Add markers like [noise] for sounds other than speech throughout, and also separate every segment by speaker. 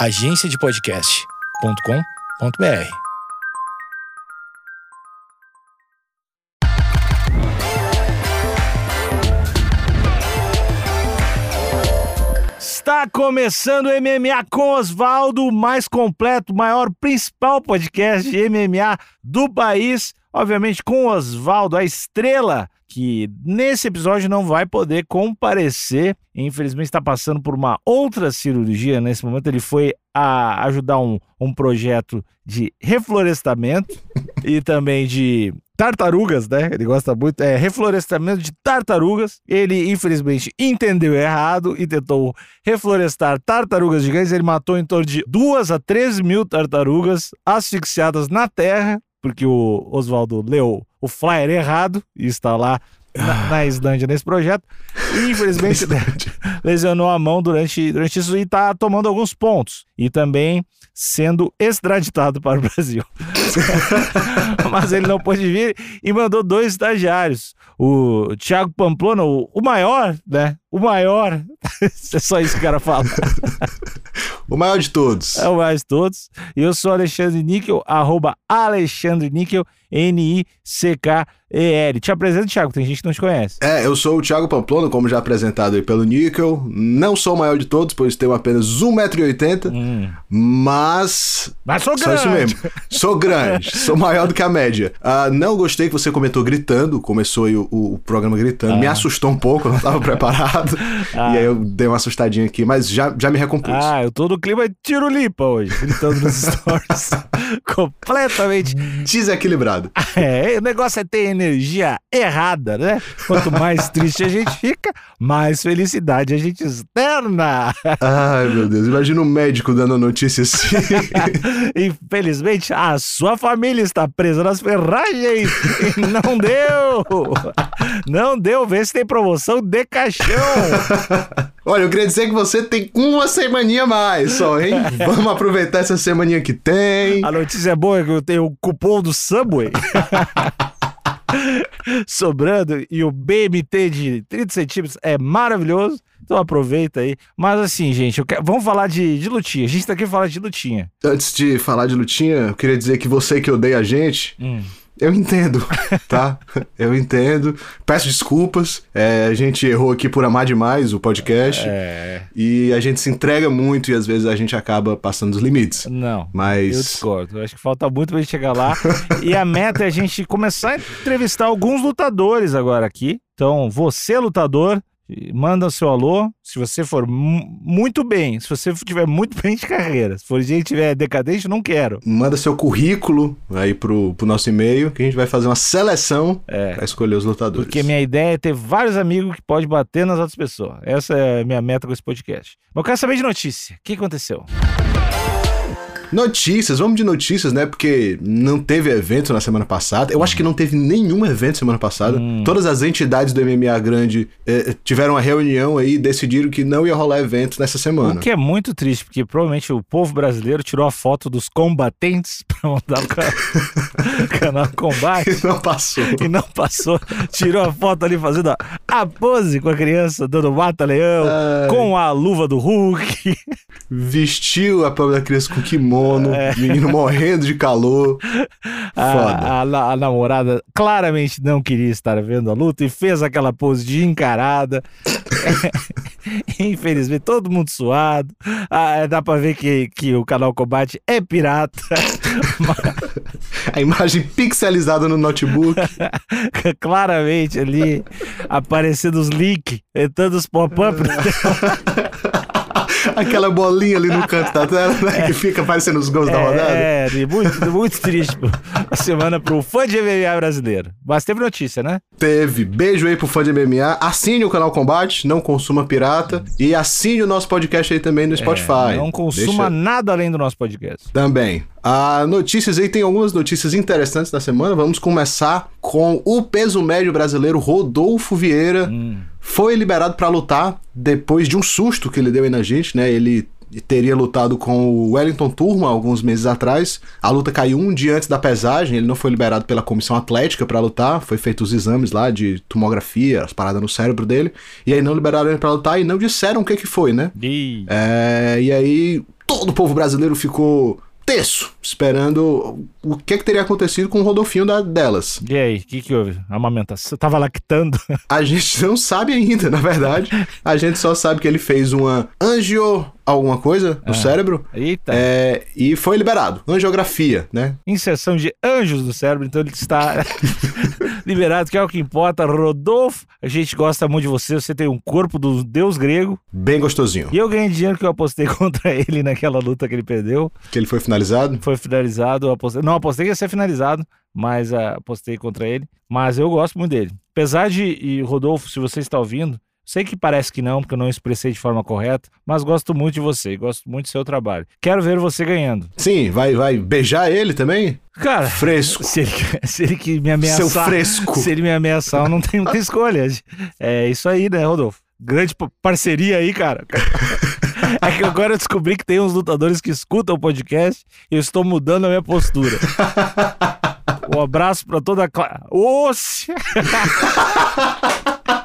Speaker 1: agenciadepodcast.com.br. Está começando o MMA com Oswaldo, o mais completo, maior, principal podcast de MMA do país. Obviamente com Oswaldo, a estrela que nesse episódio não vai poder comparecer. Infelizmente está passando por uma outra cirurgia. Nesse momento ele foi a ajudar um, um projeto de reflorestamento e também de tartarugas, né? Ele gosta muito, é reflorestamento de tartarugas. Ele infelizmente entendeu errado e tentou reflorestar tartarugas gigantes. Ele matou em torno de 2 a 3 mil tartarugas asfixiadas na terra porque o Oswaldo leu o flyer errado e está lá na, na Islândia nesse projeto. Infelizmente [laughs] lesionou a mão durante, durante isso e está tomando alguns pontos. E também sendo extraditado para o Brasil. [laughs] Mas ele não pôde vir e mandou dois estagiários. O Thiago Pamplona, o, o maior, né? O maior. [laughs] é só isso que o cara fala.
Speaker 2: o maior de todos.
Speaker 1: É o maior de todos. E eu sou Alexandre Níquel, arroba Alexandre Níquel, N-I-C-K-E-L. Te apresento, Thiago, tem gente que não te conhece.
Speaker 2: É, eu sou o Thiago Pamplona, como já apresentado aí pelo Níquel. Não sou o maior de todos, pois tenho apenas 1,80m, hum. mas...
Speaker 1: Mas sou grande!
Speaker 2: Só isso mesmo. Sou grande, [laughs] sou maior do que a média. Uh, não gostei que você comentou gritando, começou aí o, o programa gritando. Ah. Me assustou um pouco, eu não estava [laughs] preparado. Ah. E aí eu dei uma assustadinha aqui, mas já, já me recompus.
Speaker 1: Ah, eu tô no clima tiro-lipa hoje, gritando nos [laughs] stories. Completamente
Speaker 2: desequilibrado.
Speaker 1: É, o negócio é ter energia errada, né? Quanto mais triste a gente fica, mais felicidade a gente externa. [laughs]
Speaker 2: Ai, meu Deus, imagina um médico dando notícia assim. [laughs]
Speaker 1: Infelizmente, a sua família está presa nas ferragens e não deu. Não deu, vê se tem promoção de caixão. [laughs]
Speaker 2: Olha, eu queria dizer que você tem uma semaninha mais só, hein? Vamos aproveitar essa semaninha que tem.
Speaker 1: A notícia boa é que eu tenho o cupom do Subway. [laughs] sobrando e o BMT de 30 centímetros é maravilhoso. Então aproveita aí. Mas assim, gente, quero... vamos falar de, de lutinha. A gente tá aqui falar de lutinha.
Speaker 2: Antes de falar de lutinha, eu queria dizer que você que odeia a gente. Hum eu entendo, tá? [laughs] Eu entendo. Peço desculpas. É, a gente errou aqui por amar demais o podcast. É. E a gente se entrega muito e às vezes a gente acaba passando os limites.
Speaker 1: Não. Mas. Eu discordo. Eu acho que falta muito pra gente chegar lá. [laughs] e a meta é a gente começar a entrevistar alguns lutadores agora aqui. Então, você, lutador, manda o seu alô. Se você for muito bem, se você tiver muito bem de carreira, se for gente tiver decadente, não quero.
Speaker 2: Manda seu currículo aí pro, pro nosso e-mail, que a gente vai fazer uma seleção é, pra escolher os lutadores.
Speaker 1: Porque minha ideia é ter vários amigos que pode bater nas outras pessoas. Essa é a minha meta com esse podcast. Mas eu quero saber de notícia. O que aconteceu?
Speaker 2: Notícias, vamos de notícias, né? Porque não teve evento na semana passada. Eu acho que não teve nenhum evento semana passada. Hum. Todas as entidades do MMA grande eh, tiveram uma reunião aí e decidiram que não ia rolar evento nessa semana.
Speaker 1: O que é muito triste, porque provavelmente o povo brasileiro tirou a foto dos combatentes [laughs] pra mandar [laughs] o canal Combate.
Speaker 2: E não passou.
Speaker 1: E não passou. Tirou a foto ali fazendo a pose com a criança, dando mata-leão, com a luva do Hulk.
Speaker 2: Vestiu a própria criança com kimono kimono, é. menino morrendo de calor.
Speaker 1: Foda. A, a, a, namorada claramente não queria estar vendo a luta e fez aquela pose de encarada. [laughs] Infelizmente, todo mundo suado. Ah, dá pra ver que, que o canal Combate é pirata. [laughs]
Speaker 2: a imagem pixelizada no notebook. [laughs]
Speaker 1: Claramente ali aparecendo os links, entrando os pop-up.
Speaker 2: Aquela bolinha ali no canto da tela, né? É. Que fica aparecendo os gols é, da rodada.
Speaker 1: É, muito, muito triste a semana pro fã de MMA brasileiro. Mas teve notícia, né?
Speaker 2: Teve. Beijo aí pro fã de MMA. Assine o canal Combate, não consuma pirata. E assine o nosso podcast aí também no Spotify.
Speaker 1: É, não consuma Deixa... nada além do nosso podcast.
Speaker 2: Também. A notícias aí, tem algumas notícias interessantes da semana. Vamos começar com o peso médio brasileiro Rodolfo Vieira. Hum. Foi liberado para lutar depois de um susto que ele deu aí na gente, né? Ele teria lutado com o Wellington Turma alguns meses atrás. A luta caiu um dia antes da pesagem, ele não foi liberado pela comissão atlética para lutar, foi feito os exames lá de tomografia, as paradas no cérebro dele, e aí não liberaram ele para lutar e não disseram o que que foi, né?
Speaker 1: E,
Speaker 2: é, e aí todo o povo brasileiro ficou terço, esperando o que, que teria acontecido com o Rodolfinho da, delas.
Speaker 1: E aí, o que, que houve? Amamentação? Você tava lactando?
Speaker 2: A gente não sabe ainda, na verdade. A gente só sabe que ele fez uma angio alguma coisa no
Speaker 1: Ah.
Speaker 2: cérebro
Speaker 1: Eita.
Speaker 2: é, e foi liberado. Angiografia, né?
Speaker 1: Inserção de anjos no cérebro, então ele está [laughs] liberado, que é o que importa. Rodolfo, a gente gosta muito de você, você tem um corpo do deus grego.
Speaker 2: Bem gostosinho.
Speaker 1: E eu ganhei dinheiro que eu apostei [laughs] contra ele naquela luta que ele perdeu.
Speaker 2: Que ele foi finalizado.
Speaker 1: Foi finalizado, eu apostei, não apostei que ia ser finalizado, mas ah, apostei contra ele. Mas eu gosto muito dele. Apesar de, e Rodolfo, se você está ouvindo, sei que parece que não, porque eu não expressei de forma correta, mas gosto muito de você, gosto muito do seu trabalho. Quero ver você ganhando.
Speaker 2: Sim, vai, vai beijar ele também?
Speaker 1: Cara,
Speaker 2: Fresco.
Speaker 1: se ele, se ele que me ameaçar.
Speaker 2: Seu fresco.
Speaker 1: Se ele me ameaçar, eu não tenho, tenho escolha. É isso aí, né, Rodolfo? Grande pa- parceria aí, cara. [laughs] É que agora eu descobri que tem uns lutadores que escutam o podcast e eu estou mudando a minha postura. [laughs] Um abraço pra toda a classe. Oxe! [laughs]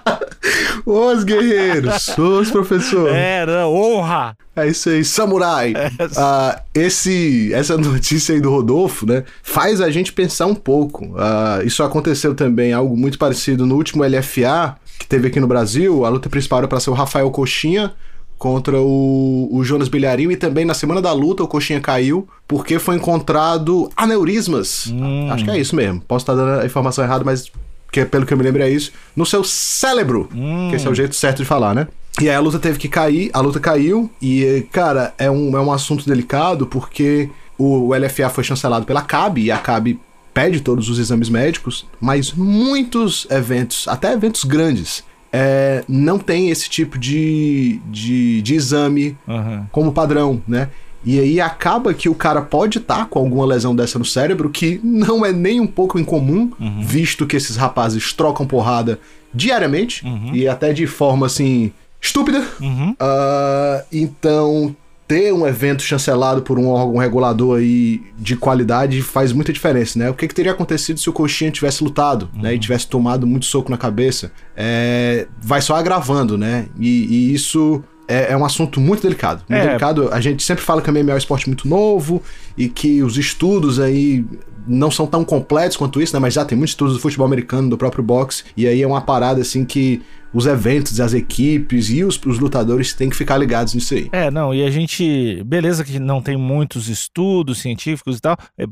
Speaker 2: Os guerreiros, os professores. É.
Speaker 1: É, não, honra!
Speaker 2: isso aí, samurai. Ah, esse, essa notícia aí do Rodolfo, né, faz a gente pensar um pouco. Ah, isso aconteceu também, algo muito parecido no último LFA que teve aqui no Brasil. A luta principal era para ser o Rafael Coxinha contra o, o Jonas Bilharinho e também na semana da luta o Coxinha caiu porque foi encontrado aneurismas.
Speaker 1: Hum.
Speaker 2: Acho que é isso mesmo. Posso estar dando a informação errada, mas que, pelo que eu me lembro é isso. No seu cérebro.
Speaker 1: Hum.
Speaker 2: Que esse é o jeito certo de falar, né? E aí a luta teve que cair, a luta caiu, e, cara, é um, é um assunto delicado porque o, o LFA foi chancelado pela CAB, e a CAB pede todos os exames médicos, mas muitos eventos, até eventos grandes, é, não tem esse tipo de, de, de exame
Speaker 1: Aham.
Speaker 2: como padrão, né? E aí acaba que o cara pode estar com alguma lesão dessa no cérebro, que não é nem um pouco incomum, visto que esses rapazes trocam porrada diariamente e até de forma assim estúpida.
Speaker 1: Uhum.
Speaker 2: Ah, então ter um evento chancelado por um órgão regulador aí de qualidade faz muita diferença, né? O que, que teria acontecido se o Coxinha tivesse lutado, né? E tivesse tomado muito soco na cabeça? É, vai só agravando, né? E, e isso é, é um assunto muito delicado. Muito
Speaker 1: É.
Speaker 2: delicado. A gente sempre fala que a MMA é um esporte muito novo e que os estudos aí não são tão completos quanto isso, né? Mas já tem muitos estudos do futebol americano, do próprio boxe. E aí é uma parada assim que os eventos, as equipes e os, os lutadores têm que ficar ligados nisso aí.
Speaker 1: É, não, e a gente. Beleza que não tem muitos estudos científicos e tal, é,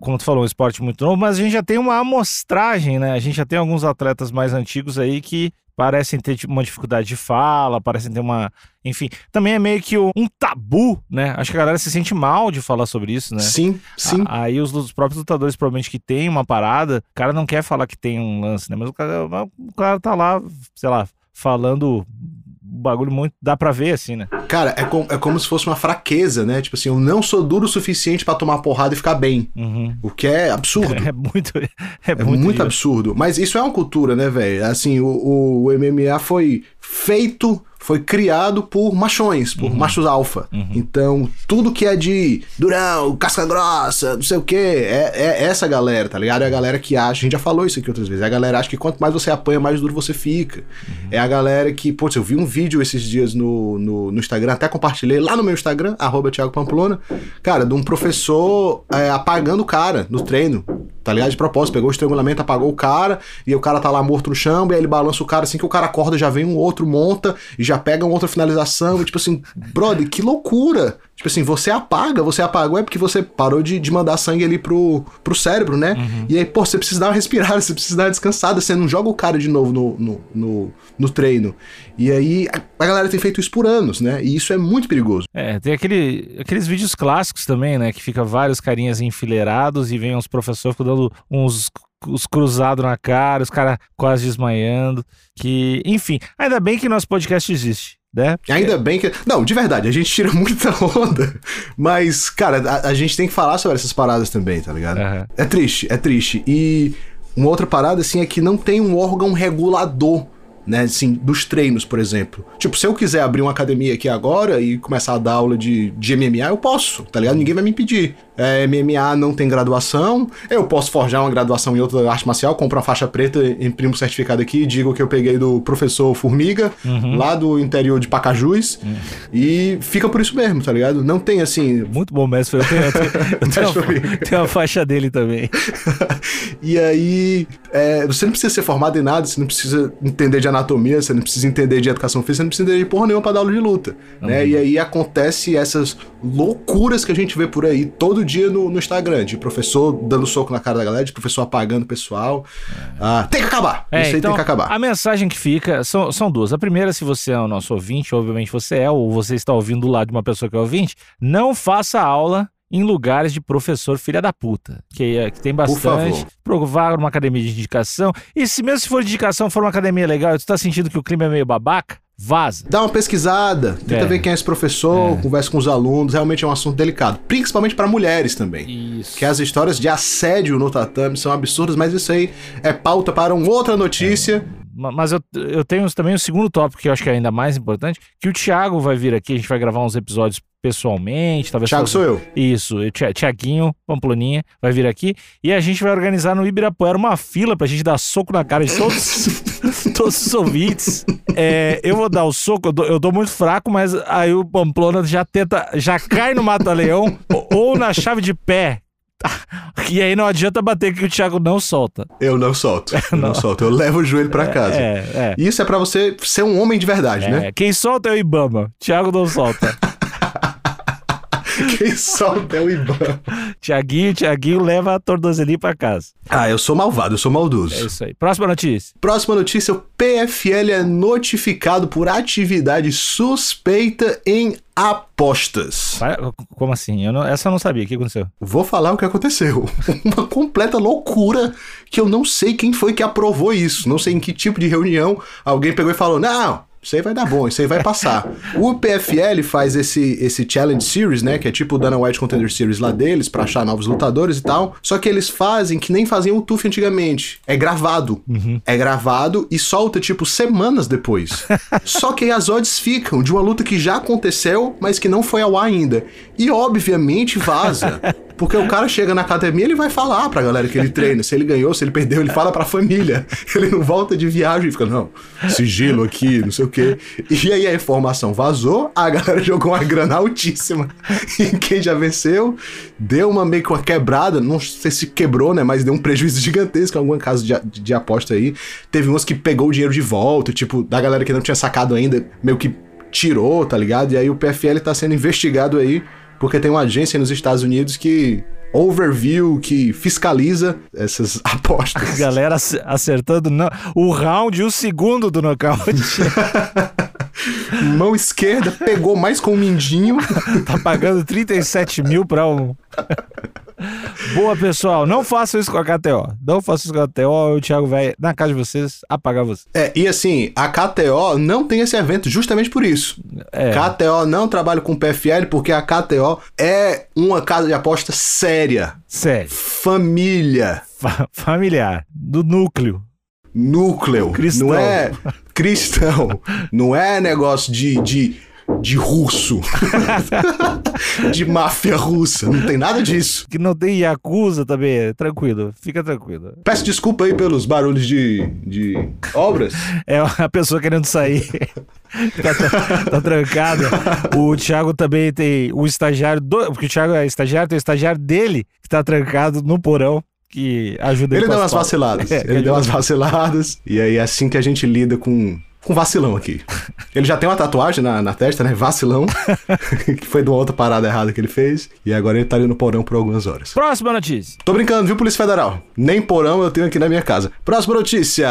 Speaker 1: como tu falou, um esporte muito novo, mas a gente já tem uma amostragem, né? A gente já tem alguns atletas mais antigos aí que parecem ter tipo, uma dificuldade de fala, parecem ter uma. Enfim, também é meio que um tabu, né? Acho que a galera se sente mal de falar sobre isso, né?
Speaker 2: Sim, sim.
Speaker 1: A- Aí os, os próprios lutadores, provavelmente, que tem uma parada, o cara não quer falar que tem um lance, né? Mas o cara, o cara tá lá, sei lá, falando bagulho muito. Dá pra ver, assim, né?
Speaker 2: Cara, é, com- é como se fosse uma fraqueza, né? Tipo assim, eu não sou duro o suficiente pra tomar porrada e ficar bem.
Speaker 1: Uhum.
Speaker 2: O que é absurdo. [laughs]
Speaker 1: É muito. É,
Speaker 2: É
Speaker 1: muito.
Speaker 2: muito, absurdo. Mas isso é uma cultura, né, velho? Assim, o, o, o MMA foi feito, foi criado por machões, por machos alfa. Então, tudo que é de durão, casca grossa, não sei o quê, é, é essa galera, tá ligado? É a galera que acha, a gente já falou isso aqui outras vezes, é a galera que acha que quanto mais você apanha, mais duro você fica. É a galera que, putz, eu vi um vídeo esses dias no, no, no Instagram, até compartilhei lá no meu Instagram, arroba Thiago Pamplona, cara, de um professor é, apagando o cara no treino. Tá ligado? De propósito, pegou o estrangulamento, apagou o cara, e o cara tá lá morto no chão, e aí ele balança o cara, assim que o cara acorda, já vem um outro, monta, e já pega uma outra finalização, e tipo assim, [laughs] brother, que loucura! Tipo assim, você apaga, você apagou é porque você parou de, de mandar sangue ali pro, pro cérebro, né? E aí, pô, você precisa dar uma respirada, [laughs] você precisa dar uma descansada, você não joga o cara de novo no, no, no, no treino. E aí, a, a galera tem feito isso por anos, né? E isso é muito perigoso.
Speaker 1: É, tem aquele, aqueles vídeos clássicos também, né? Que fica vários carinhas enfileirados e vem uns professores dando uns os cruzados na cara, os caras quase desmaiando. Que, enfim, ainda bem que nosso podcast existe, né?
Speaker 2: Ainda bem que. Não, de verdade, a gente tira [laughs] muita onda. Mas, cara, a, a gente tem que falar sobre essas paradas também, tá ligado?
Speaker 1: Aham.
Speaker 2: É triste, é triste. E uma outra parada, assim, é que não tem um órgão regulador, né, assim, dos treinos, por exemplo. Tipo, se eu quiser abrir uma academia aqui agora e começar a dar aula de, de MMA, eu posso, tá ligado? Ninguém vai me impedir. É, MMA não tem graduação, eu posso forjar uma graduação em outra arte marcial, compro uma faixa preta, imprimo um certificado aqui, digo que eu peguei do professor Formiga, uhum. lá do interior de Pacajus, uhum. e fica por isso mesmo, tá ligado? Não tem assim.
Speaker 1: Muito bom, mestre. Eu tenho, eu tenho, eu [laughs] tenho, uma, tenho uma faixa dele também. [laughs]
Speaker 2: e aí, é, você não precisa ser formado em nada, você não precisa entender de anatomia, você não precisa entender de educação física, você não precisa entender de porra nenhuma pra dar aula de luta. Uhum. Né? E aí acontece essas loucuras que a gente vê por aí todo dia no, no Instagram, de professor dando soco na cara da galera, de professor apagando o pessoal. É. Ah, tem que acabar!
Speaker 1: É,
Speaker 2: Isso aí
Speaker 1: então,
Speaker 2: tem que acabar.
Speaker 1: A mensagem que fica são, são duas. A primeira, se você é o nosso ouvinte, obviamente você é, ou você está ouvindo do lado de uma pessoa que é ouvinte, não faça aula em lugares de professor filha da puta, que, é, que tem bastante. Provar uma academia de indicação. E se mesmo se for de indicação, for uma academia legal, tu tá sentindo que o clima é meio babaca, vaza.
Speaker 2: Dá uma pesquisada, tenta é. ver quem é esse professor, é. conversa com os alunos, realmente é um assunto delicado, principalmente para mulheres também.
Speaker 1: Isso.
Speaker 2: Que as histórias de assédio no tatame são absurdas, mas isso aí é pauta para uma outra notícia.
Speaker 1: É. Mas eu, eu tenho também o segundo tópico que eu acho que é ainda mais importante, que o Thiago vai vir aqui, a gente vai gravar uns episódios pessoalmente, talvez...
Speaker 2: Thiago sou eu.
Speaker 1: Isso, Tiaguinho, Pamploninha, vai vir aqui e a gente vai organizar no Ibirapuera uma fila pra gente dar soco na cara de todos, [laughs] todos os ouvintes. É, eu vou dar o soco, eu dou, eu dou, muito fraco, mas aí o Pamplona já tenta, já cai no mata-leão [laughs] ou na chave de pé, [laughs] e aí não adianta bater que o Thiago não solta.
Speaker 2: Eu não solto. Eu não, não solto. Eu levo o joelho para casa. É, é. Isso é para você ser um homem de verdade,
Speaker 1: é,
Speaker 2: né?
Speaker 1: Quem solta é o Ibama. Thiago não solta. [laughs]
Speaker 2: Quem solta é o Ibama.
Speaker 1: Tiaguinho, Tiaguinho leva a tornozelinha pra casa.
Speaker 2: Ah, eu sou malvado, eu sou maldoso.
Speaker 1: É isso aí. Próxima notícia.
Speaker 2: Próxima notícia: o PFL é notificado por atividade suspeita em apostas.
Speaker 1: Como assim? Eu não, essa eu não sabia. O que aconteceu?
Speaker 2: Vou falar o que aconteceu. [laughs] Uma completa loucura que eu não sei quem foi que aprovou isso. Não sei em que tipo de reunião alguém pegou e falou: não, isso aí vai dar bom, isso aí vai passar. O PFL faz esse, esse Challenge Series, né? Que é tipo o Dana White Contender Series lá deles, pra achar novos lutadores e tal. Só que eles fazem que nem faziam o TUF antigamente. É gravado. Uhum. É gravado e solta, tipo, semanas depois. [laughs] Só que aí as odds ficam de uma luta que já aconteceu, mas que não foi ao ar ainda. E obviamente vaza. [laughs] Porque o cara chega na academia, ele vai falar pra galera que ele [laughs] treina. Se ele ganhou, se ele perdeu, ele fala pra família. Ele não volta de viagem e fica, não, sigilo aqui, não sei o quê. E aí a informação vazou, a galera [laughs] jogou uma grana altíssima em quem já venceu, deu uma meio que uma quebrada, não sei se quebrou, né, mas deu um prejuízo [laughs] gigantesco em algum caso de, de, de aposta aí. Teve uns que pegou o dinheiro de volta, tipo, da galera que não tinha sacado ainda, meio que tirou, tá ligado? E aí o PFL tá sendo investigado aí porque tem uma agência nos Estados Unidos que overview que fiscaliza essas [laughs] apostas.
Speaker 1: Galera acertando o round e o segundo do nocaute. [laughs]
Speaker 2: Mão esquerda pegou mais com o mindinho. [laughs]
Speaker 1: tá pagando 37 mil pra um. Boa, pessoal. Não façam isso com a KTO. Não façam isso com a KTO. O Thiago vai na casa de vocês apagar vocês.
Speaker 2: É, e assim, a KTO não tem esse evento justamente por isso. É. KTO não trabalha com PFL porque a KTO é uma casa de aposta séria.
Speaker 1: Séria.
Speaker 2: Família.
Speaker 1: Fa familiar. Do núcleo.
Speaker 2: Núcleo. Cristão. Não é cristão. não é negócio de, de de russo. [laughs] de máfia russa. Não tem nada disso.
Speaker 1: Que não tem Yakuza também. Tranquilo, fica tranquilo.
Speaker 2: Peço desculpa aí pelos barulhos de, de obras.
Speaker 1: É a pessoa querendo sair. [laughs] tá, tá, tá trancado. O Thiago também tem o estagiário do. Porque o Thiago é estagiário, tem o estagiário dele que tá trancado no porão que ajuda
Speaker 2: ele. Ele deu umas vaciladas. [laughs] É, ele deu umas vaciladas. E aí é assim que a gente lida com com vacilão aqui. [laughs] Ele já tem uma tatuagem na, na testa, né? Vacilão. [laughs] que foi de uma outra parada errada que ele fez. E agora ele tá ali no porão por algumas horas.
Speaker 1: Próxima notícia.
Speaker 2: Tô brincando, viu, Polícia Federal? Nem porão eu tenho aqui na minha casa. Próxima notícia.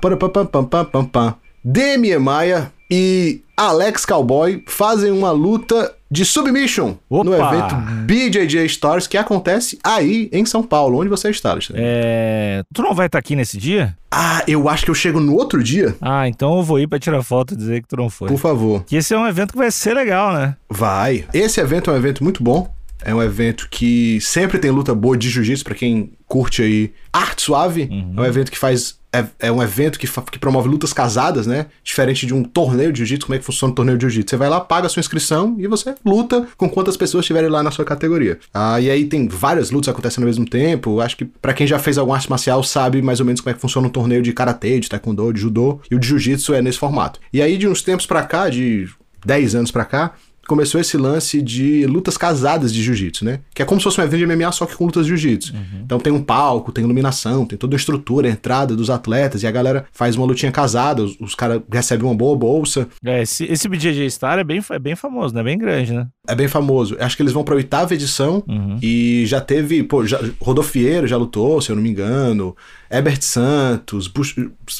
Speaker 2: Pam, pam, pam, pam, pam, pam. Demi Maia e Alex Cowboy fazem uma luta de submission Opa. no evento BJJ Stars que acontece aí em São Paulo, onde você está, Alexandre.
Speaker 1: É... Tu não vai estar aqui nesse dia?
Speaker 2: Ah, eu acho que eu chego no outro dia.
Speaker 1: Ah, então eu vou ir para tirar foto e dizer que tu não foi.
Speaker 2: Por favor.
Speaker 1: Que esse é um evento que vai ser legal, né?
Speaker 2: Vai. Esse evento é um evento muito bom. É um evento que sempre tem luta boa de jiu-jitsu, pra quem curte aí arte suave.
Speaker 1: Uhum.
Speaker 2: É um evento que faz. É, é um evento que, que promove lutas casadas, né? Diferente de um torneio de jiu-jitsu. Como é que funciona o torneio de jiu-jitsu? Você vai lá, paga a sua inscrição e você luta com quantas pessoas estiverem lá na sua categoria. Ah, e aí tem várias lutas acontecendo ao mesmo tempo. Acho que pra quem já fez alguma arte marcial sabe mais ou menos como é que funciona um torneio de karatê, de taekwondo, de judô. E o de jiu-jitsu é nesse formato. E aí, de uns tempos pra cá, de 10 anos pra cá, começou esse lance de lutas casadas de jiu-jitsu, né? Que é como se fosse um evento de MMA, só que com lutas de jiu-jitsu. Então tem um palco, tem iluminação, tem toda a estrutura, a entrada dos atletas, e a galera faz uma lutinha casada, os, os caras recebem uma boa bolsa.
Speaker 1: É, esse, esse BJJ Star é bem, é bem famoso, né? Bem grande, né?
Speaker 2: É bem famoso. Acho que eles vão pra oitava edição
Speaker 1: Uhum.
Speaker 2: e já teve, pô, já, Rodolfieiro já lutou, se eu não me engano. Herbert Santos, Bush,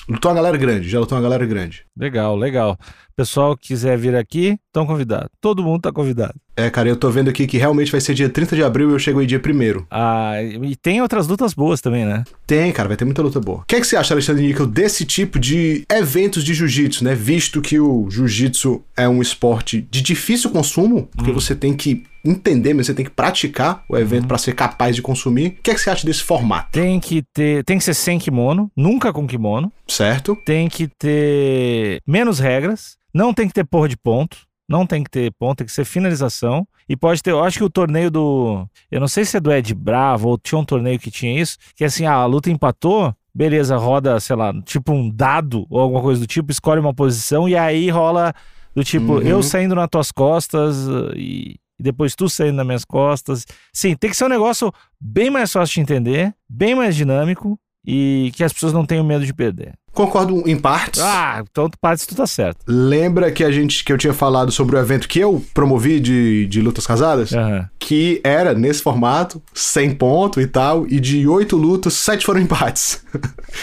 Speaker 2: lutou uma galera grande, já lutou uma galera grande.
Speaker 1: Legal, legal. Pessoal que quiser vir aqui, estão convidados. Todo mundo tá convidado.
Speaker 2: É, cara, eu tô vendo aqui que realmente vai ser dia 30 de abril e eu chego aí dia 1
Speaker 1: Ah, e tem outras lutas boas também, né?
Speaker 2: Tem, cara, vai ter muita luta boa. O que, é que você acha, Alexandre Níquel, desse tipo de eventos de jiu-jitsu, né? Visto que o jiu-jitsu é um esporte de difícil consumo, porque você tem que entender, mas você tem que praticar o evento pra ser capaz de consumir. O que, é que você acha desse formato?
Speaker 1: Tem que ter, tem que ser sem kimono, nunca com kimono.
Speaker 2: Certo?
Speaker 1: Tem que ter menos regras, não tem que ter porra de ponto, não tem que ter ponto, tem que ser finalização. E pode ter, eu acho que o torneio do, eu não sei se é do Ed Bravo ou tinha um torneio que tinha isso, que é assim, ah, a luta empatou, beleza, roda, sei lá, tipo um dado ou alguma coisa do tipo, escolhe uma posição e aí rola do tipo,
Speaker 2: Uhum.
Speaker 1: eu saindo nas tuas costas uh, e depois tu saindo nas minhas costas. Sim, tem que ser um negócio bem mais fácil de entender, bem mais dinâmico e que as pessoas não tenham medo de perder.
Speaker 2: Concordo em partes.
Speaker 1: Ah, então partes tu tá certo.
Speaker 2: Lembra que a gente que eu tinha falado sobre o evento que eu promovi de, de lutas casadas?
Speaker 1: Aham.
Speaker 2: Que era nesse formato, 100 pontos e tal, e de oito lutas, sete foram empates.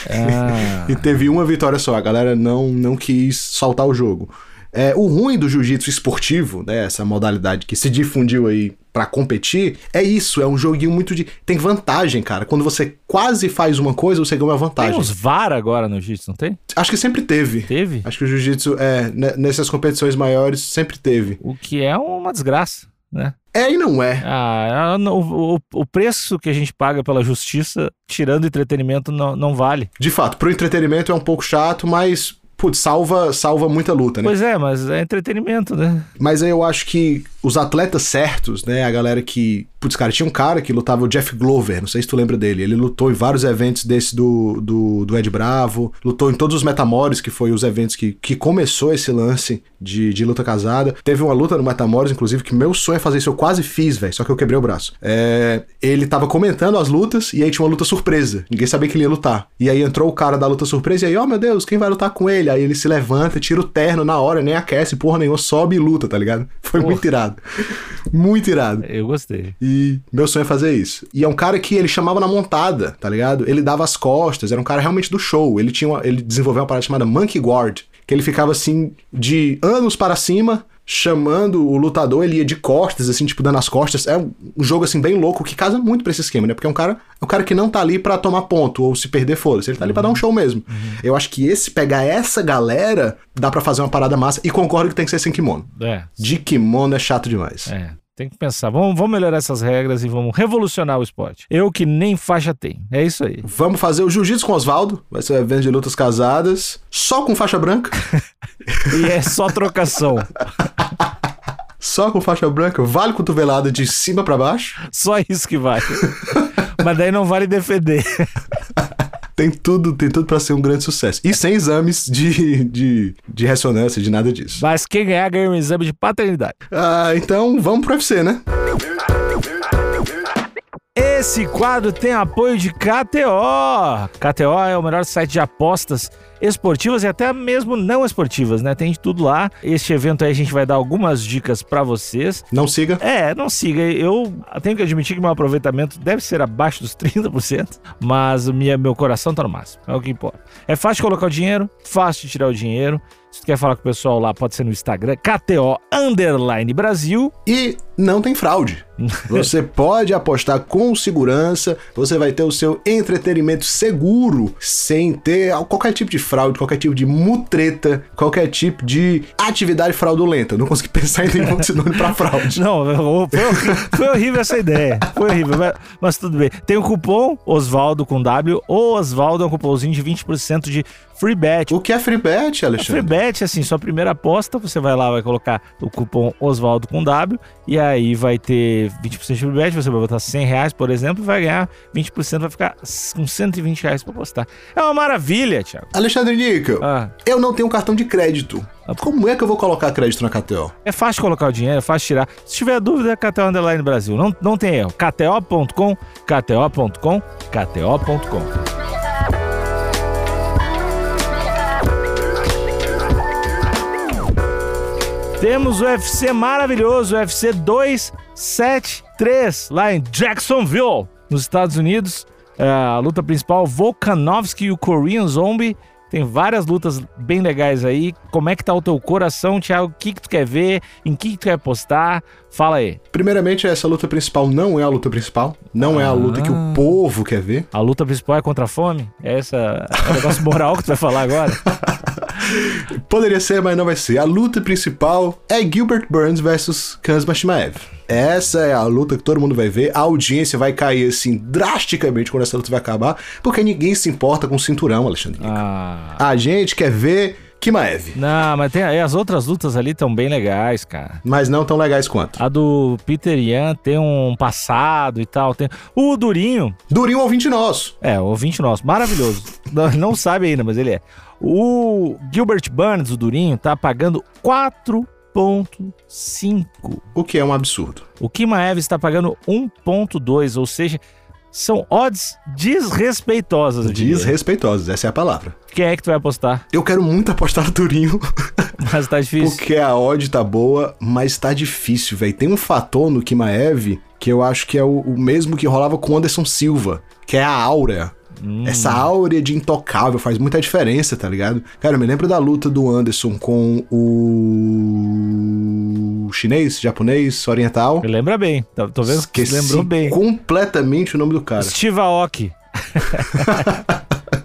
Speaker 1: Ah. [laughs]
Speaker 2: E teve uma vitória só. A galera não, não quis soltar o jogo. É, o ruim do jiu-jitsu esportivo, né, essa modalidade que se difundiu aí pra competir, é isso, é um joguinho muito de... Tem vantagem, cara. Quando você quase faz uma coisa, você ganha uma
Speaker 1: Tem
Speaker 2: vantagem.
Speaker 1: uns VAR agora no jiu-jitsu, não tem?
Speaker 2: Acho que sempre teve.
Speaker 1: Teve?
Speaker 2: Acho que o jiu-jitsu, é, ne- nessas competições maiores, sempre teve.
Speaker 1: O que é uma desgraça, né?
Speaker 2: É e não é.
Speaker 1: Ah, o, o, o preço que a gente paga pela justiça, tirando entretenimento, não, não vale.
Speaker 2: De fato, pro entretenimento é um pouco chato, mas, putz, salva, salva muita luta, né?
Speaker 1: Pois é, mas é entretenimento, né?
Speaker 2: Mas aí eu acho que os atletas certos, né? A galera que. Putz, cara, tinha um cara que lutava, o Jeff Glover, não sei se tu lembra dele. Ele lutou em vários eventos desse do, do, do Ed Bravo, lutou em todos os Metamores, que foi os eventos que, que começou esse lance de, de luta casada. Teve uma luta no Metamores, inclusive, que meu sonho é fazer isso. Eu quase fiz, velho, só que eu quebrei o braço. É, ele tava comentando as lutas e aí tinha uma luta surpresa. Ninguém sabia que ele ia lutar. E aí entrou o cara da luta surpresa e aí, ó, meu Deus, quem vai lutar com ele? Aí ele se levanta, tira o terno na hora, nem aquece, porra nenhuma, sobe e luta, tá ligado? Foi
Speaker 1: Porra.
Speaker 2: muito irado. Muito irado.
Speaker 1: Eu gostei.
Speaker 2: E meu sonho é fazer isso. E é um cara que ele chamava na montada, tá ligado? Ele dava as costas, era um cara realmente do show. Ele tinha uma- ele desenvolveu uma parada chamada Monkey Guard, que ele ficava assim de anos para cima, chamando o lutador, ele ia de costas assim, tipo dando as costas. É um jogo assim bem louco que casa muito pra esse esquema, né? Porque é um cara, é um cara que não tá ali pra tomar ponto ou se perder foda-se, ele tá ali pra dar um show mesmo. Eu acho que esse pegar essa galera dá pra fazer uma parada massa e concordo que tem que ser sem kimono.
Speaker 1: É,
Speaker 2: De kimono é chato demais.
Speaker 1: é. Tem que pensar. Vamos, vamos melhorar essas regras e vamos revolucionar o esporte. Eu que nem faixa tenho. É isso aí.
Speaker 2: Vamos fazer o jiu-jitsu com Oswaldo. Vai ser um evento de lutas casadas. Só com faixa branca. [laughs]
Speaker 1: E é só trocação.
Speaker 2: Só com faixa branca. Vale cotovelada de cima pra baixo.
Speaker 1: Só isso que vale. Mas daí não vale defender. [laughs]
Speaker 2: Tem tudo, tem tudo para ser um grande sucesso. E sem exames de, de, de ressonância, de nada disso.
Speaker 1: Mas quem ganhar ganha um exame de paternidade.
Speaker 2: Ah, então vamos pro UFC, né?
Speaker 1: Esse quadro tem apoio de KTO. KTO é o melhor site de apostas esportivas e até mesmo não esportivas, né? Tem de tudo lá. Este evento aí a gente vai dar algumas dicas pra vocês.
Speaker 2: Não siga.
Speaker 1: É, não siga. Eu tenho que admitir que meu aproveitamento deve ser abaixo dos 30%, mas minha, meu coração tá no máximo. É o que importa. É fácil de colocar o dinheiro, fácil de tirar o dinheiro. Se tu quer falar com o pessoal lá, pode ser no Instagram, KTO Underline Brasil.
Speaker 2: E não tem fraude. [laughs] Você pode apostar com segurança, você vai ter o seu entretenimento seguro, sem ter qualquer tipo de fraude, qualquer tipo de mutreta, qualquer tipo de atividade fraudulenta. Não consegui [laughs] pensar em nenhum sinônimo pra fraude.
Speaker 1: Não, foi horrível, [laughs] foi horrível essa ideia. Foi horrível, mas, mas, tudo bem. Tem o cupom Osvaldo com W, ou Osvaldo é um cupomzinho de 20% de free bet.
Speaker 2: O que é free bet, Alexandre?
Speaker 1: Free bet, assim, sua primeira aposta, você vai lá, vai colocar o cupom Osvaldo com W, e aí vai ter 20% de bet, você vai botar 100 reais, por exemplo, e vai ganhar 20%, vai ficar com 120 reais pra apostar. É uma maravilha, Thiago.
Speaker 2: Alexandre Níquel, ah. eu não tenho cartão de crédito. Como é que eu vou colocar crédito na KTO?
Speaker 1: É fácil colocar o dinheiro, é fácil tirar. Se tiver dúvida, é KTO Underline Brasil. Não, não tem erro. KTO.com, KTO.com, KTO.com. Temos o UFC maravilhoso, o UFC 273, lá em Jacksonville, nos Estados Unidos. É, a luta principal, Volkanovski e o Korean Zombie. Tem várias lutas bem legais aí. Como é que tá o teu coração, Thiago? O que, que tu quer ver? Em que, que tu quer postar? Fala aí.
Speaker 2: Primeiramente, essa luta principal não é a luta principal. Não ah. é a luta que o ah. povo quer ver.
Speaker 1: A luta principal é contra a fome? Essa é o negócio moral que tu vai falar agora? [laughs]
Speaker 2: Poderia ser, mas não vai ser. A luta principal é Gilbert Burns versus Kans Mashimaev. Essa é a luta que todo mundo vai ver. A audiência vai cair assim drasticamente quando essa luta vai acabar, porque ninguém se importa com o cinturão, Alexandre. Ah. A gente quer ver Kimaev.
Speaker 1: Não, mas tem, as outras lutas ali estão bem legais, cara.
Speaker 2: Mas não tão legais quanto.
Speaker 1: A do Peter Yan tem um passado e tal. Tem... O Durinho.
Speaker 2: Durinho ouvinte nosso.
Speaker 1: É, ouvinte nosso. Maravilhoso. [laughs] não, não sabe ainda, mas ele é. O Gilbert Burns, o Durinho, tá pagando 4,5.
Speaker 2: O que é um absurdo.
Speaker 1: O Kimaev está pagando 1,2, ou seja, são odds desrespeitosas.
Speaker 2: Desrespeitosas, essa é a palavra.
Speaker 1: Quem é que tu vai apostar?
Speaker 2: Eu quero muito apostar no Durinho. [laughs]
Speaker 1: Mas tá difícil.
Speaker 2: Porque a odd tá boa, mas tá difícil, velho. Tem um fator no Kimaev que eu acho que é o, o mesmo que rolava com o Anderson Silva, que é a aura. Hum. Essa áurea de intocável faz muita diferença, tá ligado? Cara, eu me lembro da luta do Anderson com o chinês, japonês, oriental.
Speaker 1: Me lembra bem. Tô vendo que lembrou bem.
Speaker 2: completamente o nome do cara.
Speaker 1: Steve Aoki. [laughs]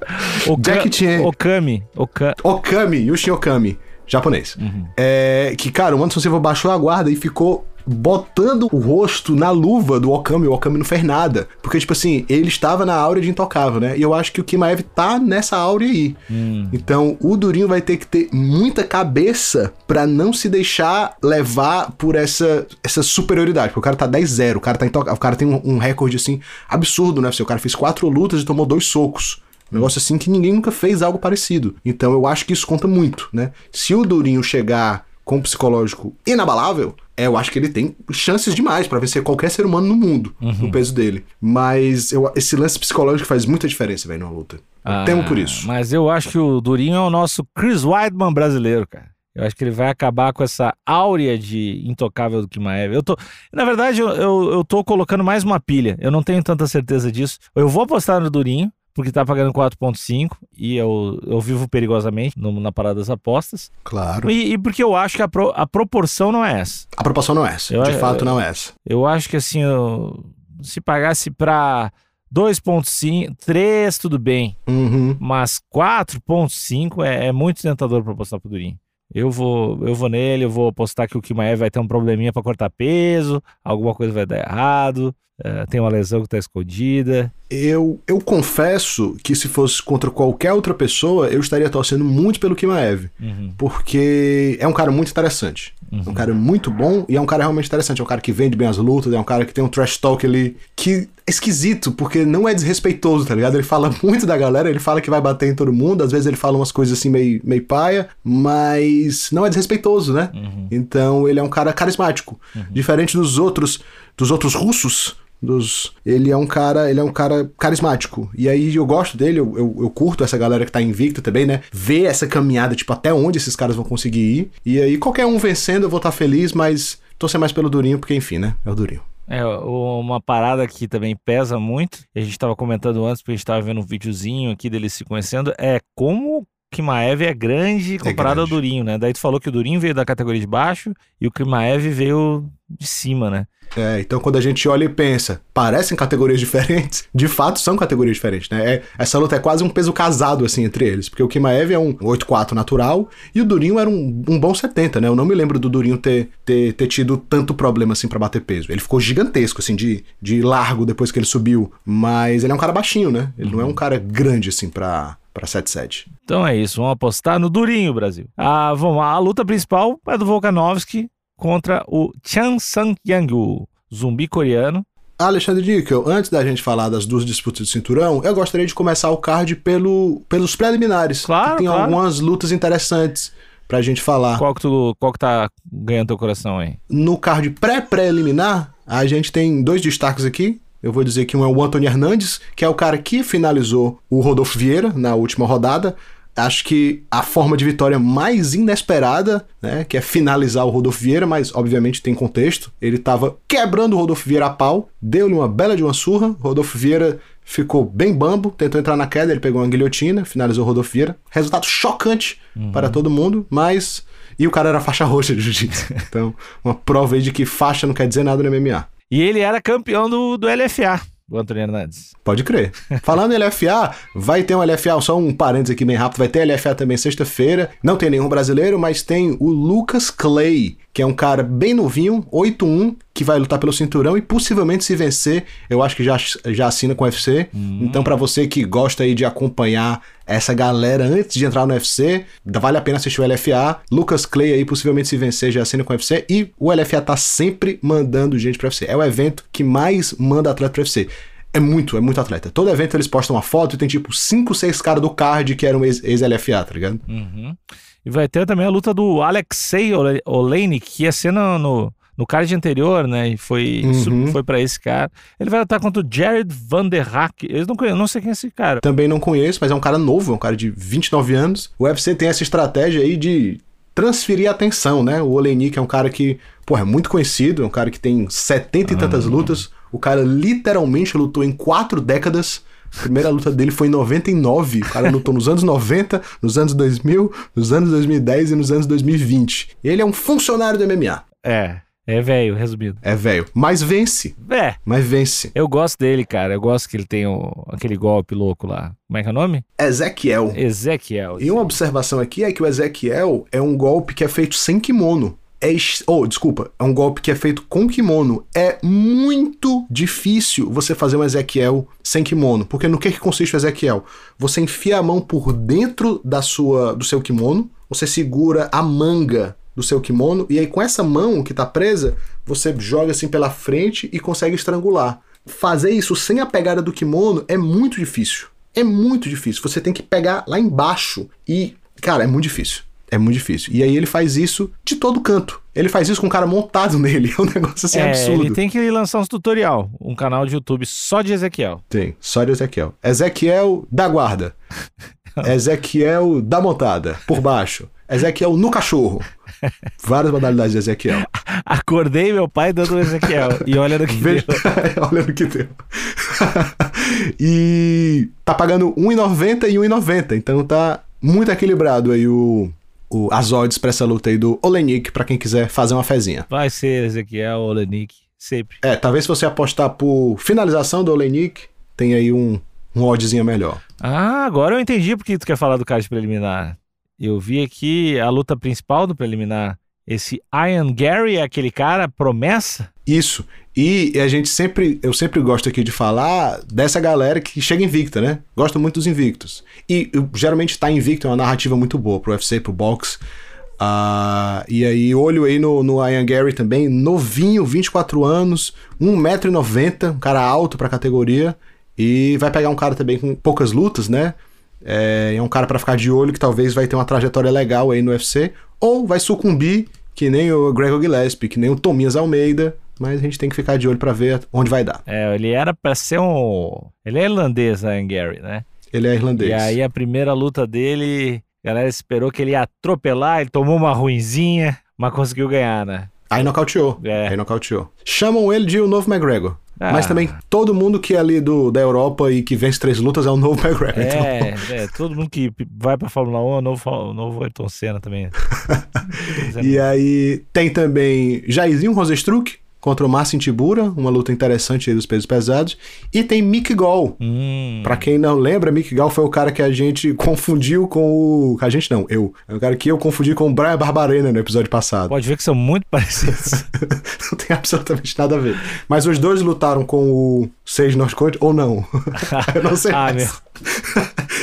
Speaker 2: Jack Chan.
Speaker 1: Okami.
Speaker 2: Oka... Okami, Yushin Okami japonês. Uhum. É, que, cara, o Anderson Silva baixou a guarda e ficou botando o rosto na luva do Okami, o Okami não fez nada. Porque, tipo assim, ele estava na áurea de intocável, né? E eu acho que o Kimaev tá nessa áurea aí. Hum. Então, o Durinho vai ter que ter muita cabeça para não se deixar levar por essa, essa superioridade. Porque o cara tá 10-0, o cara tá intocável, o cara tem um, um recorde, assim, absurdo, né? O cara fez quatro lutas e tomou dois socos. Um negócio assim que ninguém nunca fez algo parecido. Então eu acho que isso conta muito, né? Se o Durinho chegar com um psicológico inabalável, é, eu acho que ele tem chances demais para vencer qualquer ser humano no mundo, uhum. no peso dele. Mas eu, esse lance psicológico faz muita diferença, velho, na luta. Eu ah, temo por isso.
Speaker 1: Mas eu acho que o Durinho é o nosso Chris Weidman brasileiro, cara. Eu acho que ele vai acabar com essa áurea de intocável do Kimaev. Eu tô, na verdade, eu, eu, eu tô colocando mais uma pilha. Eu não tenho tanta certeza disso. Eu vou apostar no Durinho, porque tá pagando 4,5 e eu, eu vivo perigosamente no, na parada das apostas.
Speaker 2: Claro.
Speaker 1: E, e, porque eu acho que a, pro, a proporção não é essa.
Speaker 2: A proporção não é essa. Eu, de fato, não é essa.
Speaker 1: Eu acho que assim, eu, se pagasse pra 2,5, 3, tudo bem.
Speaker 2: Uhum.
Speaker 1: Mas 4,5 é, é muito tentador pra apostar pro Durinho. Eu vou, eu vou nele, eu vou apostar que o Kimaev vai ter um probleminha para cortar peso, alguma coisa vai dar errado, uh, tem uma lesão que tá escondida.
Speaker 2: Eu, eu confesso que se fosse contra qualquer outra pessoa, eu estaria torcendo muito pelo Kimaev. Uhum. Porque é um cara muito interessante. Uhum. É um cara muito bom e é um cara realmente interessante. É um cara que vende bem as lutas, é um cara que tem um trash talk ali que é esquisito, porque não é desrespeitoso, tá ligado? Ele fala [laughs] muito da galera, ele fala que vai bater em todo mundo, às vezes ele fala umas coisas assim meio, meio paia, mas não é desrespeitoso, né? Uhum. Então ele é um cara carismático. Uhum. Diferente dos outros, dos outros russos, dos ele é um cara ele é um cara carismático. E aí eu gosto dele eu, eu, eu, curto essa galera que tá invicta também né? Ver essa caminhada tipo até onde esses caras vão conseguir ir. E aí qualquer um vencendo eu vou estar tá feliz mas torcer mais pelo Durinho porque enfim né? É o Durinho.
Speaker 1: É, uma parada que também pesa muito, a gente estava comentando antes, porque a gente estava vendo um videozinho aqui dele se conhecendo, é como Kimaev é grande comparado
Speaker 2: É
Speaker 1: ao
Speaker 2: grande.
Speaker 1: Durinho, né? Daí tu falou que o Durinho veio da categoria de baixo e o Kimaev veio de cima, né?
Speaker 2: É, então quando a gente olha e pensa, parecem categorias diferentes, de fato são categorias diferentes, né? É- essa luta é quase um peso casado, assim, entre eles, porque o Kimaev é um 8-4 natural e o Durinho era um, um bom 70, né? Eu não me lembro do Durinho ter, ter, ter tido tanto problema, assim, pra bater peso. Ele ficou gigantesco, assim, de, de largo depois que ele subiu, mas ele é um cara baixinho, né? Ele não é um cara grande, assim, pra, pra 7-7.
Speaker 1: Então é isso, vamos apostar no Durinho, Brasil. Ah, vamos lá, a luta principal é do Volkanovski contra o Chan Sang-yang, o zumbi coreano.
Speaker 2: Alexandre Nickel, antes da gente falar das duas disputas de cinturão, eu gostaria de começar o card pelo, pelos preliminares.
Speaker 1: Claro,
Speaker 2: que tem
Speaker 1: claro.
Speaker 2: algumas lutas interessantes pra gente falar.
Speaker 1: Qual que, tu, qual que tá ganhando teu coração aí?
Speaker 2: No card pré-preliminar, a gente tem dois destaques aqui. Eu vou dizer que um é o Antônio Hernandes, que é o cara que finalizou o Rodolfo Vieira na última rodada. Acho que a forma de vitória mais inesperada, né, que é finalizar o Rodolfo Vieira, mas obviamente tem contexto. Ele tava quebrando o Rodolfo Vieira a pau, deu-lhe uma bela de uma surra. Rodolfo Vieira ficou bem bambo, tentou entrar na queda, ele pegou uma guilhotina, finalizou o Rodolfo Vieira. Resultado chocante para todo mundo, mas. E o cara era faixa roxa de jiu-jitsu. [laughs] Então, uma prova aí de que faixa não quer dizer nada no MMA.
Speaker 1: E ele era campeão do, do LFA, do Antônio Hernandes.
Speaker 2: Pode crer. [laughs] Falando em LFA, vai ter um LFA, só um parênteses aqui bem rápido, vai ter LFA também sexta-feira. Não tem nenhum brasileiro, mas tem o Lucas Clay, que é um cara bem novinho, 8-1, que vai lutar pelo cinturão e possivelmente se vencer, eu acho que já, já assina com o UFC. Então, pra você que gosta aí de acompanhar essa galera antes de entrar no UFC, vale a pena assistir o LFA. Lucas Clay aí possivelmente se vencer, já assina com o UFC. E o LFA tá sempre mandando gente pro UFC. É o evento que mais manda atleta pro UFC. É muito, é muito atleta. Todo evento eles postam uma foto e tem tipo 5, 6 caras do card que eram ex- ex-LFA, tá ligado?
Speaker 1: Uhum. E vai ter também a luta do Alexei Ole- Oleinik, que ia ser no, no, no card anterior, né? E foi,
Speaker 2: Uhum.
Speaker 1: foi para esse cara. Ele vai lutar contra o Jared Van der Hack. Eu não, conheço, não sei quem é esse cara.
Speaker 2: Também não conheço, mas é um cara novo, é um cara de 29 anos. O UFC tem essa estratégia aí de transferir a atenção, né? O Olenik é um cara que, porra, é muito conhecido, é um cara que tem 70 e tantas lutas. O cara literalmente lutou em quatro décadas. A primeira luta dele foi em 99. O cara lutou nos anos 90, nos anos 2000, nos anos 2010 e nos anos 2020. Ele é um funcionário do MMA.
Speaker 1: É, é velho, resumido.
Speaker 2: É velho, mas vence.
Speaker 1: É,
Speaker 2: Mas vence.
Speaker 1: eu gosto dele, cara. Eu gosto que ele tem o- aquele golpe louco lá. Como é que é o nome?
Speaker 2: Ezequiel.
Speaker 1: Ezequiel.
Speaker 2: E uma observação aqui é que o Ezequiel é um golpe que é feito sem kimono. É, ex- oh, desculpa, é um golpe que é feito com kimono. É muito difícil você fazer um Ezequiel sem kimono, porque no que, que consiste o Ezequiel? Você enfia a mão por dentro da sua, do seu kimono, você segura a manga do seu kimono e aí com essa mão que tá presa, você joga assim pela frente e consegue estrangular. Fazer isso sem a pegada do kimono é muito difícil. É muito difícil. Você tem que pegar lá embaixo e, cara, é muito difícil. É muito difícil. E aí ele faz isso de todo canto. Ele faz isso com o cara montado [laughs] nele. É um negócio assim
Speaker 1: é,
Speaker 2: absurdo.
Speaker 1: ele tem que lançar uns tutorial. Um canal de YouTube só de Ezequiel.
Speaker 2: Tem, só de Ezequiel. Ezequiel da guarda. [laughs] Ezequiel da montada, por baixo. Ezequiel no cachorro. Várias modalidades de Ezequiel. [laughs]
Speaker 1: Acordei meu pai dando o Ezequiel. e olha no que
Speaker 2: Veja,
Speaker 1: deu. [laughs]
Speaker 2: olha no que deu. [laughs] e tá pagando 1,90 e 1,90. Então tá muito equilibrado aí o, o, as odds pra essa luta aí do Olenik, pra quem quiser fazer uma fezinha.
Speaker 1: Vai ser Ezequiel Olenik. Sempre.
Speaker 2: É, talvez se você apostar por finalização do Olenik, tem aí um, um oddzinho melhor.
Speaker 1: Ah, agora eu entendi porque tu quer falar do card preliminar. Eu vi aqui a luta principal do preliminar. Esse Ian Gary é aquele cara promessa?
Speaker 2: Isso. E a gente sempre, eu sempre gosto aqui de falar dessa galera que chega invicta, né? Gosto muito dos invictos. E geralmente estar invicto é uma narrativa muito boa pro UFC, pro box. Ah, e aí, olho aí no, no Ian Gary também, novinho, 24 anos, 1,90m, um cara alto pra categoria. E vai pegar um cara também com poucas lutas, né? É, é um cara pra ficar de olho que talvez vai ter uma trajetória legal aí no UFC. Ou vai sucumbir, que nem o Gregor Gillespie, que nem o Tomias Almeida. Mas a gente tem que ficar de olho pra ver onde vai dar.
Speaker 1: É, ele era pra ser um. Ele é irlandês, Ian Gary, né?
Speaker 2: Ele é irlandês.
Speaker 1: E aí a primeira luta dele, a galera esperou que ele ia atropelar, ele tomou uma ruinzinha, mas conseguiu ganhar, né?
Speaker 2: Aí nocauteou.
Speaker 1: É.
Speaker 2: Aí nocauteou. Chamam ele de o novo McGregor. Ah. Mas também todo mundo que é ali do, da Europa e que vence três lutas é um novo [laughs] McGregor.
Speaker 1: É, então... é, todo mundo que vai pra Fórmula 1 é o novo, novo Ayrton Senna também. [laughs]
Speaker 2: e aí tem também Jairzinho Rosestruck, contra o Marcin Tibura, uma luta interessante aí dos pesos pesados. E tem Mick Gall. Hum. Pra quem não lembra, Mick Gall foi o cara que a gente [laughs] confundiu com o... A gente não, eu. É o cara que eu confundi com o Brian Barbarena no episódio passado.
Speaker 1: Pode ver que são muito [laughs] parecidos. [laughs]
Speaker 2: não tem absolutamente nada a ver. Mas os dois lutaram com o Sage Northcutt ou não? eu não sei ah, meu.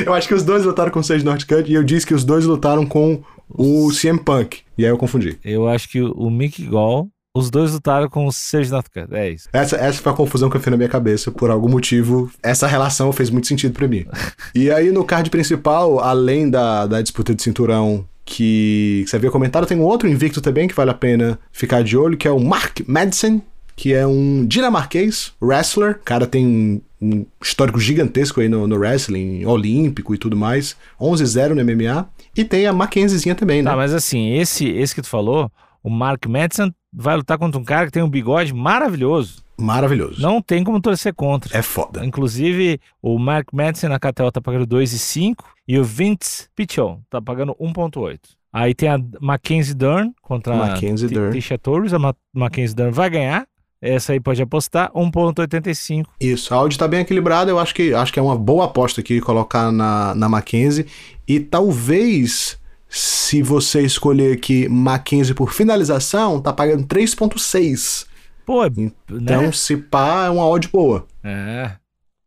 Speaker 2: eu acho que os dois lutaram com o Sage Northcutt e eu disse que os dois lutaram com o CM Punk. E aí eu confundi.
Speaker 1: Eu acho que o Mick Gall os dois lutaram com o Sage Northcutt, é isso.
Speaker 2: Essa, essa foi a confusão que eu fiz na minha cabeça. Por algum motivo, essa relação fez muito sentido para mim. [laughs] e aí, no card principal, além da, da disputa de cinturão que, que você havia comentado, tem um outro invicto também que vale a pena ficar de olho, que é o Mark Madsen, que é um dinamarquês, wrestler. O cara tem um, um histórico gigantesco aí no, no, wrestling, olímpico e tudo mais. 11-0 no MMA. E tem a Mackenziezinha também, né?
Speaker 1: Tá, mas assim, esse, esse que tu falou, o Mark Madsen vai lutar contra um cara que tem um bigode maravilhoso.
Speaker 2: Maravilhoso.
Speaker 1: Não tem como torcer contra.
Speaker 2: É foda.
Speaker 1: Inclusive, o Mark Madsen na KTO tá pagando 2,5 e o Vince Pichon tá pagando 1,8. Aí tem a Mackenzie Dern contra
Speaker 2: Mackenzie a
Speaker 1: Tisha Torres. A Mackenzie Dern vai ganhar. Essa aí pode apostar 1,85.
Speaker 2: Isso, a odd tá bem equilibrada. Eu acho que, acho que é uma boa aposta aqui colocar na, na Mackenzie. E talvez se você escolher aqui Mackenzie por finalização, tá pagando 3.6.
Speaker 1: Pô,
Speaker 2: então né? se pá é uma odd boa.
Speaker 1: É.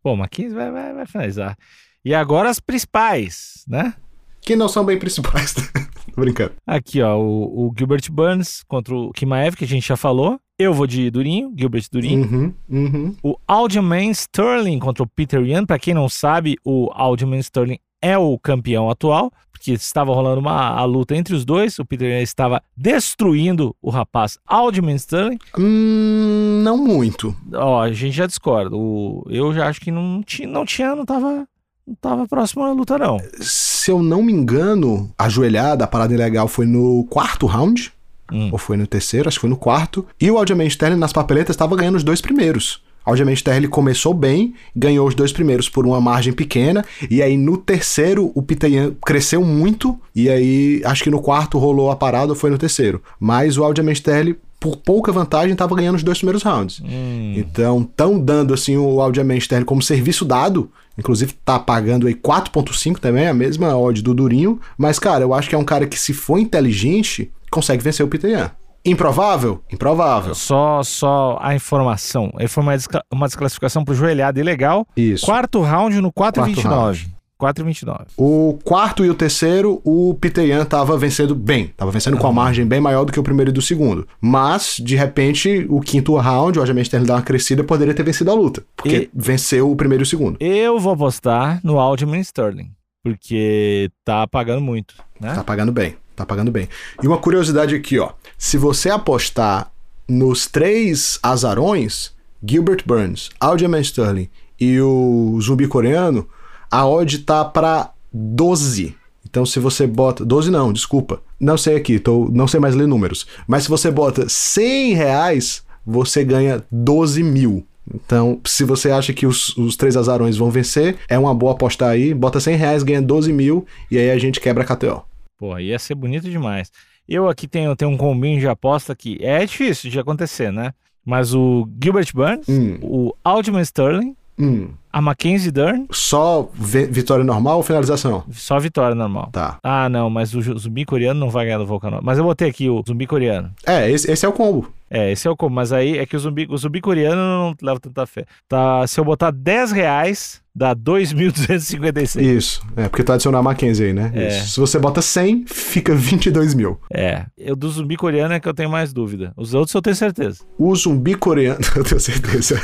Speaker 1: Pô, Mackenzie vai, vai, vai finalizar. E agora as principais, né?
Speaker 2: Que não são bem principais. [laughs] Tô brincando.
Speaker 1: Aqui, ó, o, o, Gilbert Burns contra o Kimaev, que a gente já falou. Eu vou de Durinho, Gilbert Durinho.
Speaker 2: Uhum, uhum.
Speaker 1: O Aljamain Sterling contra o Peter Yan. Pra quem não sabe, o Aljamain Sterling é o campeão atual, porque estava rolando uma a luta entre os dois. O Peter estava destruindo o rapaz Aldman Sterling.
Speaker 2: Hum, não muito.
Speaker 1: Ó, a gente já discorda. O, eu já acho que não tinha, não tinha, não tava, não tava próximo à luta, não.
Speaker 2: Se eu não me engano, a joelhada, a parada ilegal foi no quarto round. Hum. Ou foi no terceiro, acho que foi no quarto. E o Aljamain Sterling nas papeletas estava ganhando os dois primeiros. Obviamente, Terry começou bem, ganhou os dois primeiros por uma margem pequena, e aí no terceiro o Pitayan cresceu muito, e aí acho que no quarto rolou a parada ou foi no terceiro. Mas o Aljamain Sterling por pouca vantagem, estava ganhando os dois primeiros rounds. Hum. Então, estão dando assim o Aljamain Sterling como serviço dado. Inclusive, tá pagando aí 4.5 também, a mesma odd do Durinho. Mas, cara, eu acho que é um cara que, se for inteligente, consegue vencer o Peter Improvável? Improvável.
Speaker 1: Só, só a informação. Ele foi uma, uma desclassificação pro joelhado ilegal.
Speaker 2: Isso.
Speaker 1: Quarto round no 4,29. 4,29.
Speaker 2: O quarto e o terceiro, o Peter Yan tava vencendo bem. Tava vencendo com a margem bem maior do que o primeiro e do segundo. Mas, de repente, o quinto round, o Aljamain Sterling dá uma crescida, poderia ter vencido a luta. Porque e... venceu o primeiro e o segundo.
Speaker 1: Eu vou apostar no Aljamain Sterling. Porque tá pagando muito, né?
Speaker 2: Tá pagando bem. Tá pagando bem. E uma curiosidade aqui, ó. Se você apostar nos três azarões, Gilbert Burns, Aljamain Sterling e o zumbi coreano, a odd tá para 12. Então, se você bota. 12 não, desculpa. Não sei aqui, tô, não sei mais ler números. Mas se você bota 100 reais, você ganha 12 mil. Então, se você acha que os, os três azarões vão vencer, é uma boa aposta aí. Bota 100 reais, ganha 12 mil e aí a gente quebra a KTO.
Speaker 1: Pô, ia ser bonito demais. Eu aqui tenho, tenho um combinho de aposta que é difícil de acontecer, né? Mas o Gilbert Burns, hum. o Aldman Sterling,
Speaker 2: hum.
Speaker 1: A Mackenzie Dern.
Speaker 2: Só vitória normal ou finalização?
Speaker 1: Só vitória normal.
Speaker 2: Tá.
Speaker 1: Ah, não, mas o zumbi coreano não vai ganhar do Volcano. Mas eu botei aqui o zumbi coreano.
Speaker 2: É, esse, esse é o combo.
Speaker 1: É, esse é o combo. Mas aí é que o zumbi, o zumbi coreano não leva tanta fé. Tá, se eu botar 10 reais dá 2.256.
Speaker 2: Isso, é porque tu adicionar a Mackenzie aí, né? É. Se você bota 100, fica 22 mil.
Speaker 1: É, eu do zumbi coreano é que eu tenho mais dúvida. Os outros eu tenho certeza.
Speaker 2: O zumbi coreano, [laughs] eu tenho certeza.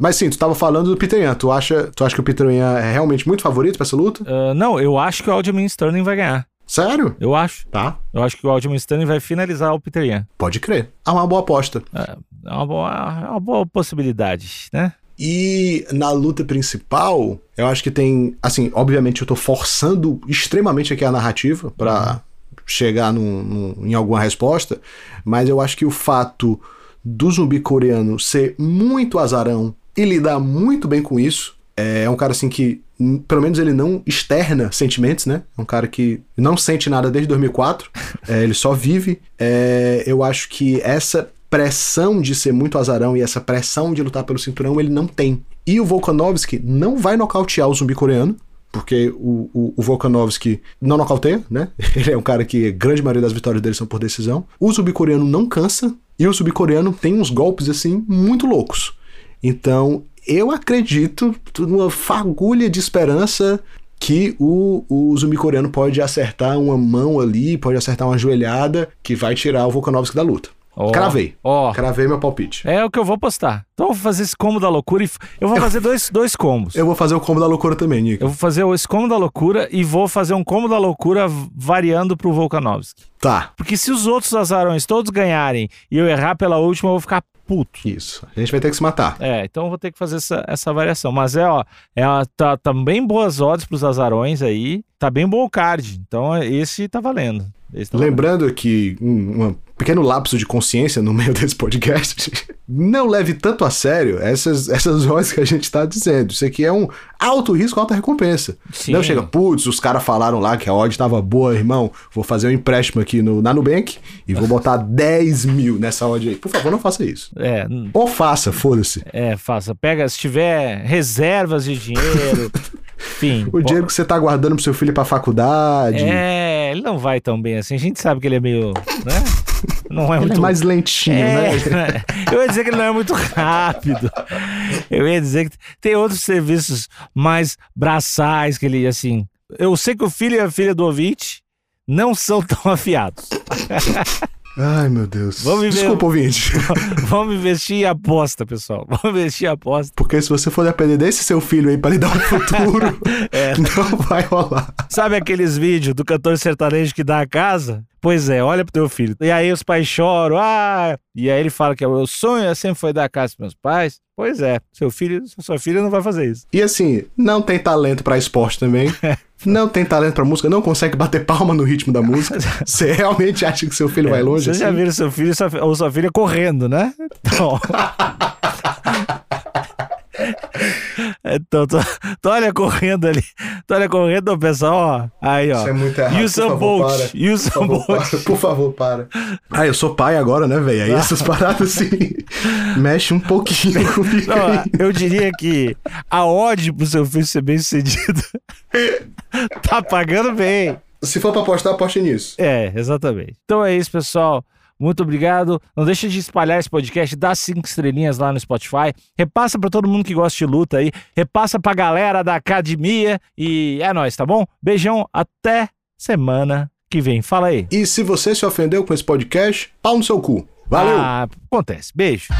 Speaker 2: Mas sim, tu tava falando do Peter Yan. Tu acha, tu acha que o Peter Yan é realmente muito favorito pra essa luta?
Speaker 1: Uh, não, eu acho que o Aljamain Sterling vai ganhar.
Speaker 2: Sério?
Speaker 1: Eu acho.
Speaker 2: Tá.
Speaker 1: Eu acho que o Aljamain Sterling vai finalizar o Peter Yan.
Speaker 2: Pode crer. É uma boa aposta.
Speaker 1: É, é uma boa, é uma boa possibilidade, né?
Speaker 2: E na luta principal, eu acho que tem. Assim, obviamente eu tô forçando extremamente aqui a narrativa para uhum. chegar num, num, em alguma resposta, mas eu acho que o fato do zumbi coreano ser muito azarão e lidar muito bem com isso. É um cara assim que, pelo menos, ele não externa sentimentos, né? É um cara que não sente nada desde 2004, [laughs] é, ele só vive. É, eu acho que essa pressão de ser muito azarão e essa pressão de lutar pelo cinturão ele não tem. E o Volkanovski não vai nocautear o zumbi coreano, porque o, o, o Volkanovski não nocauteia, né? [laughs] Ele é um cara que a grande maioria das vitórias dele são por decisão. O zumbi coreano não cansa, e o zumbi coreano tem uns golpes assim muito loucos. Então, eu acredito numa fagulha de esperança que o, o zumbi coreano pode acertar uma mão ali, pode acertar uma joelhada que vai tirar o Volkanovski da luta. Oh, Cravei. Oh. Cravei meu palpite.
Speaker 1: É o que eu vou postar. Então eu vou fazer esse combo da loucura e. Eu vou fazer dois, dois combos.
Speaker 2: Eu vou fazer o combo da loucura também, Nico.
Speaker 1: Eu vou fazer esse combo da loucura e vou fazer um combo da loucura variando pro Volkanovski.
Speaker 2: Tá.
Speaker 1: Porque se os outros azarões todos ganharem e eu errar pela última, eu vou ficar puto.
Speaker 2: Isso. A gente vai ter que se matar.
Speaker 1: É, então eu vou ter que fazer essa, essa variação. Mas é, ó, é, tá, tá bem boas odds pros azarões aí. Tá bem bom o card. Então esse tá valendo.
Speaker 2: Lembrando que um, um pequeno lapso de consciência no [laughs] meio desse podcast, não leve tanto a sério essas, essas [laughs] odds que a gente tá dizendo. Isso aqui é um alto risco, alta recompensa.
Speaker 1: Sim.
Speaker 2: Não chega, putz, os caras falaram lá que a odd tava boa, irmão. Vou fazer um empréstimo aqui no, na Nubank e vou botar [laughs] 10 mil nessa odd aí. Por favor, não faça isso.
Speaker 1: É.
Speaker 2: Ou faça, foda-se.
Speaker 1: É, faça. Pega, se tiver reservas de dinheiro.
Speaker 2: O dinheiro que você tá guardando pro seu filho pra faculdade.
Speaker 1: É, ele não vai tão bem assim. A gente sabe que ele é meio. né? Não é
Speaker 2: ele
Speaker 1: muito.
Speaker 2: é mais lentinho,
Speaker 1: É, [laughs]
Speaker 2: né?
Speaker 1: Eu ia dizer que ele não é muito rápido. Eu ia dizer que tem outros serviços mais braçais que ele, assim. Eu sei que o filho e a filha do ouvinte não são tão afiados. [laughs]
Speaker 2: Ai, meu Deus.
Speaker 1: Vamos
Speaker 2: Desculpa, ouvinte. [laughs]
Speaker 1: Vamos investir em aposta, pessoal. Vamos investir em aposta.
Speaker 2: Porque se você for depender desse seu filho aí pra lhe dar um futuro, [laughs]
Speaker 1: É. [laughs]
Speaker 2: não vai rolar.
Speaker 1: Sabe aqueles vídeos do cantor sertanejo que dá a casa? Pois é, olha pro teu filho. E aí os pais choram, ah! E aí ele fala que o meu sonho sempre foi dar a casa pros meus pais. Pois é, seu filho, sua filha não vai fazer isso.
Speaker 2: E assim, não tem talento pra esporte também. Não tem talento pra música, não consegue bater palma no ritmo da música. [laughs] Você realmente acha que seu filho vai longe?
Speaker 1: Vocês já
Speaker 2: assim?
Speaker 1: viram seu filho ou sua filha correndo, né? Então. [laughs] [laughs] Então, tu, tu olha correndo ali, tu olha correndo, pessoal, ó. Aí, ó.
Speaker 2: Isso é muito errado.
Speaker 1: Usain
Speaker 2: por favor,
Speaker 1: Bolt,
Speaker 2: para.
Speaker 1: Usain
Speaker 2: Por favor,
Speaker 1: Bolt.
Speaker 2: para. Por favor, para. Ah, eu sou pai agora, né, velho? Aí essas [laughs] paradas assim mexe um pouquinho comigo.
Speaker 1: Não, eu diria que a odd pro seu filho ser bem sucedido [laughs] tá pagando bem.
Speaker 2: Se for pra apostar, aposte nisso.
Speaker 1: É, exatamente. Então é isso, pessoal. Muito obrigado. Não deixa de espalhar esse podcast, dá cinco estrelinhas lá no Spotify. Repassa pra todo mundo que gosta de luta aí. Repassa pra galera da academia. E é nóis, tá bom? Beijão, até semana que vem. Fala aí.
Speaker 2: E se você se ofendeu com esse podcast, pau no seu cu. Valeu!
Speaker 1: Ah, acontece. Beijo.